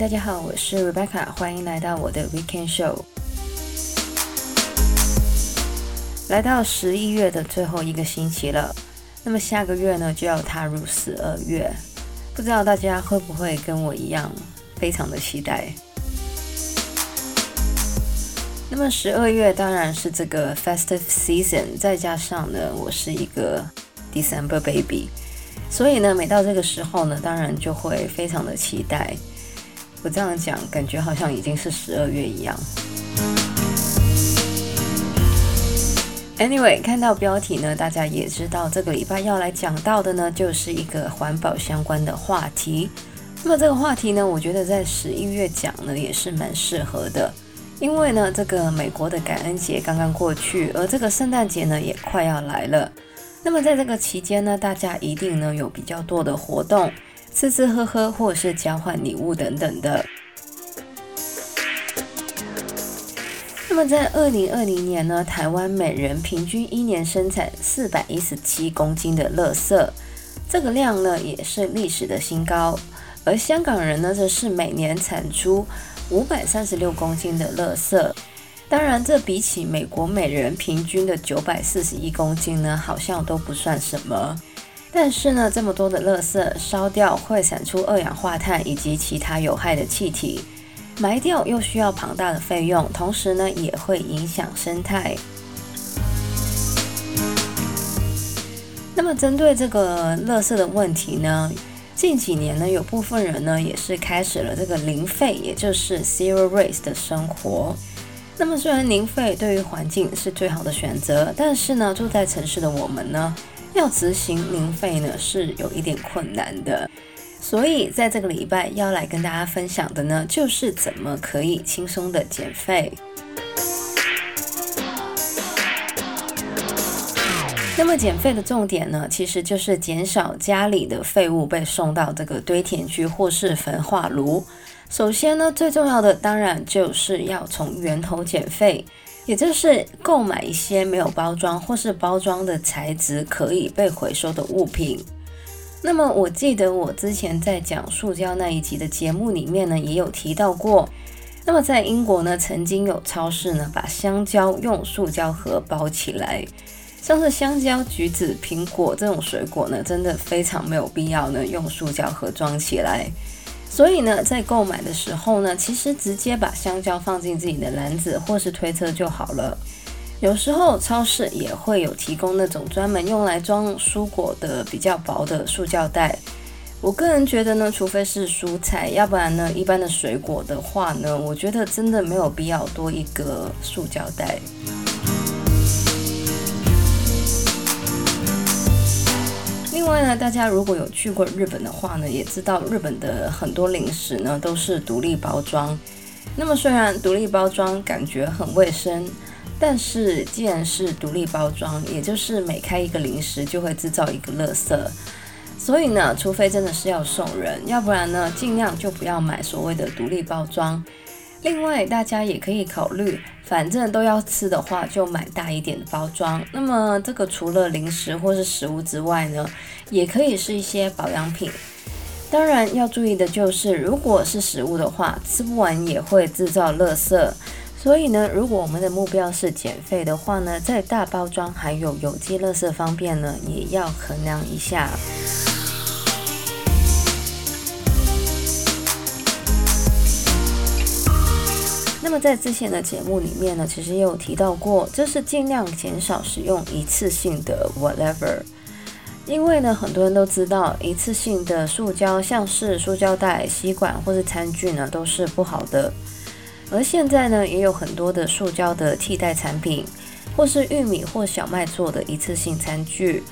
大家好，我是 Rebecca，欢迎来到我的 Weekend Show。来到十一月的最后一个星期了，那么下个月呢就要踏入十二月，不知道大家会不会跟我一样，非常的期待。那么十二月当然是这个 Festive Season，再加上呢，我是一个 December Baby。所以呢，每到这个时候呢，当然就会非常的期待。我这样讲，感觉好像已经是十二月一样。Anyway，看到标题呢，大家也知道这个礼拜要来讲到的呢，就是一个环保相关的话题。那么这个话题呢，我觉得在十一月讲呢，也是蛮适合的，因为呢，这个美国的感恩节刚刚过去，而这个圣诞节呢，也快要来了。那么在这个期间呢，大家一定呢有比较多的活动，吃吃喝喝，或是交换礼物等等的。那么在二零二零年呢，台湾每人平均一年生产四百一十七公斤的垃圾，这个量呢也是历史的新高。而香港人呢，则是每年产出五百三十六公斤的垃圾。当然，这比起美国每人平均的九百四十一公斤呢，好像都不算什么。但是呢，这么多的垃圾烧掉会产出二氧化碳以及其他有害的气体，埋掉又需要庞大的费用，同时呢，也会影响生态。那么，针对这个垃圾的问题呢，近几年呢，有部分人呢也是开始了这个零废，也就是 zero waste 的生活。那么虽然零废对于环境是最好的选择，但是呢，住在城市的我们呢，要执行零废呢是有一点困难的。所以在这个礼拜要来跟大家分享的呢，就是怎么可以轻松的减废。那么减废的重点呢，其实就是减少家里的废物被送到这个堆填区或是焚化炉。首先呢，最重要的当然就是要从源头减废，也就是购买一些没有包装或是包装的材质可以被回收的物品。那么我记得我之前在讲塑胶那一集的节目里面呢，也有提到过。那么在英国呢，曾经有超市呢把香蕉用塑胶盒包起来，像是香蕉、橘子、苹果这种水果呢，真的非常没有必要呢用塑胶盒装起来。所以呢，在购买的时候呢，其实直接把香蕉放进自己的篮子或是推车就好了。有时候超市也会有提供那种专门用来装蔬果的比较薄的塑胶袋。我个人觉得呢，除非是蔬菜，要不然呢，一般的水果的话呢，我觉得真的没有必要多一个塑胶袋。另外呢，大家如果有去过日本的话呢，也知道日本的很多零食呢都是独立包装。那么虽然独立包装感觉很卫生，但是既然是独立包装，也就是每开一个零食就会制造一个垃圾。所以呢，除非真的是要送人，要不然呢，尽量就不要买所谓的独立包装。另外，大家也可以考虑，反正都要吃的话，就买大一点的包装。那么，这个除了零食或是食物之外呢，也可以是一些保养品。当然，要注意的就是，如果是食物的话，吃不完也会制造垃圾。所以呢，如果我们的目标是减肥的话呢，在大包装还有有机垃圾方面呢，也要衡量一下。那么在之前的节目里面呢，其实也有提到过，就是尽量减少使用一次性的 whatever，因为呢，很多人都知道一次性的塑胶，像是塑胶袋、吸管或是餐具呢，都是不好的。而现在呢，也有很多的塑胶的替代产品，或是玉米或小麦做的一次性餐具。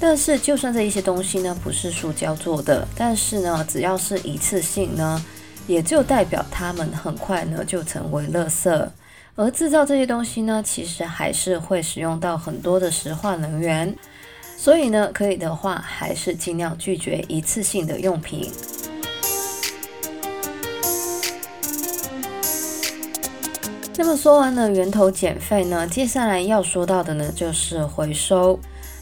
但是，就算这一些东西呢，不是塑胶做的，但是呢，只要是一次性呢。也就代表他们很快呢就成为垃圾，而制造这些东西呢，其实还是会使用到很多的石化能源，所以呢，可以的话还是尽量拒绝一次性的用品。那么说完了源头减废呢，接下来要说到的呢就是回收。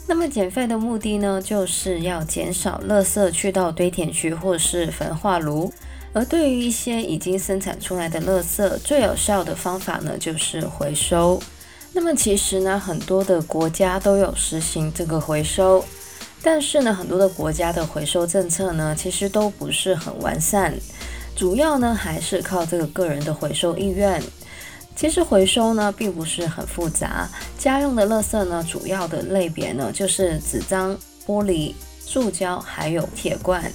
那么减废的目的呢，就是要减少垃圾去到堆填区或是焚化炉。而对于一些已经生产出来的垃圾，最有效的方法呢，就是回收。那么其实呢，很多的国家都有实行这个回收，但是呢，很多的国家的回收政策呢，其实都不是很完善，主要呢还是靠这个个人的回收意愿。其实回收呢并不是很复杂，家用的垃圾呢，主要的类别呢就是纸张、玻璃、塑胶还有铁罐。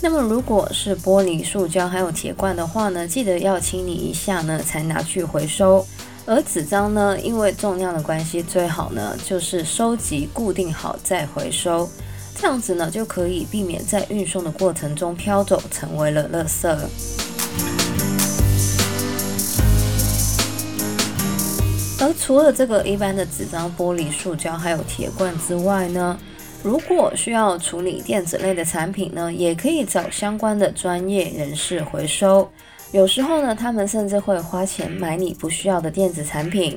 那么如果是玻璃、塑胶还有铁罐的话呢，记得要清理一下呢，才拿去回收。而纸张呢，因为重量的关系，最好呢就是收集固定好再回收，这样子呢就可以避免在运送的过程中飘走，成为了垃圾。而除了这个一般的纸张、玻璃、塑胶还有铁罐之外呢，如果需要处理电子类的产品呢，也可以找相关的专业人士回收。有时候呢，他们甚至会花钱买你不需要的电子产品。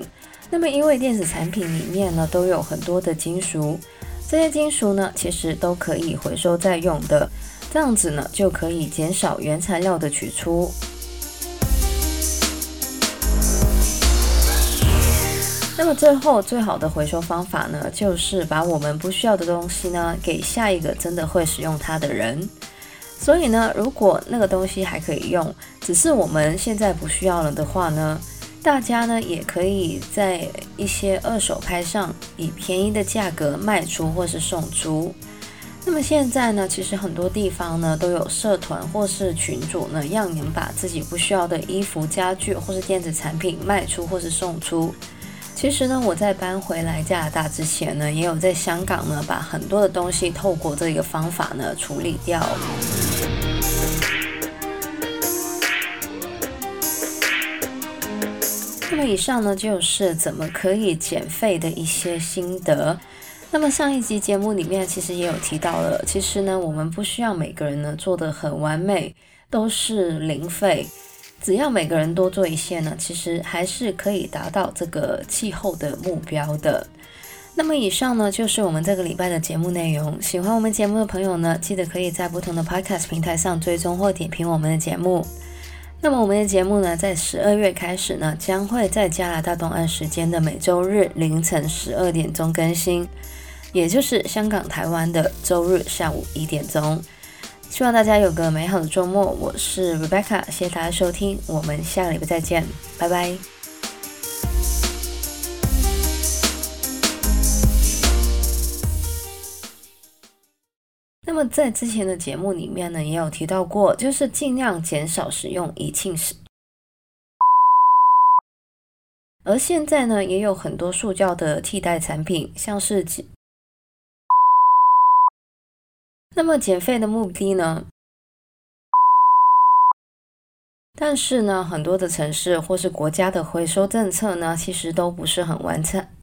那么，因为电子产品里面呢都有很多的金属，这些金属呢其实都可以回收再用的，这样子呢就可以减少原材料的取出。那么最后最好的回收方法呢，就是把我们不需要的东西呢，给下一个真的会使用它的人。所以呢，如果那个东西还可以用，只是我们现在不需要了的话呢，大家呢也可以在一些二手拍上以便宜的价格卖出或是送出。那么现在呢，其实很多地方呢都有社团或是群组呢，让你们把自己不需要的衣服、家具或是电子产品卖出或是送出。其实呢，我在搬回来加拿大之前呢，也有在香港呢，把很多的东西透过这个方法呢处理掉。那么以上呢，就是怎么可以减废的一些心得。那么上一集节目里面其实也有提到了，其实呢，我们不需要每个人呢做得很完美，都是零费。只要每个人多做一些呢，其实还是可以达到这个气候的目标的。那么以上呢，就是我们这个礼拜的节目内容。喜欢我们节目的朋友呢，记得可以在不同的 Podcast 平台上追踪或点评我们的节目。那么我们的节目呢，在十二月开始呢，将会在加拿大东岸时间的每周日凌晨十二点钟更新，也就是香港、台湾的周日下午一点钟。希望大家有个美好的周末，我是 Rebecca，谢谢大家收听，我们下个礼拜再见，拜拜。那么在之前的节目里面呢，也有提到过，就是尽量减少使用仪器时，而现在呢，也有很多塑胶的替代产品，像是。那么减废的目的呢？但是呢，很多的城市或是国家的回收政策呢，其实都不是很完善。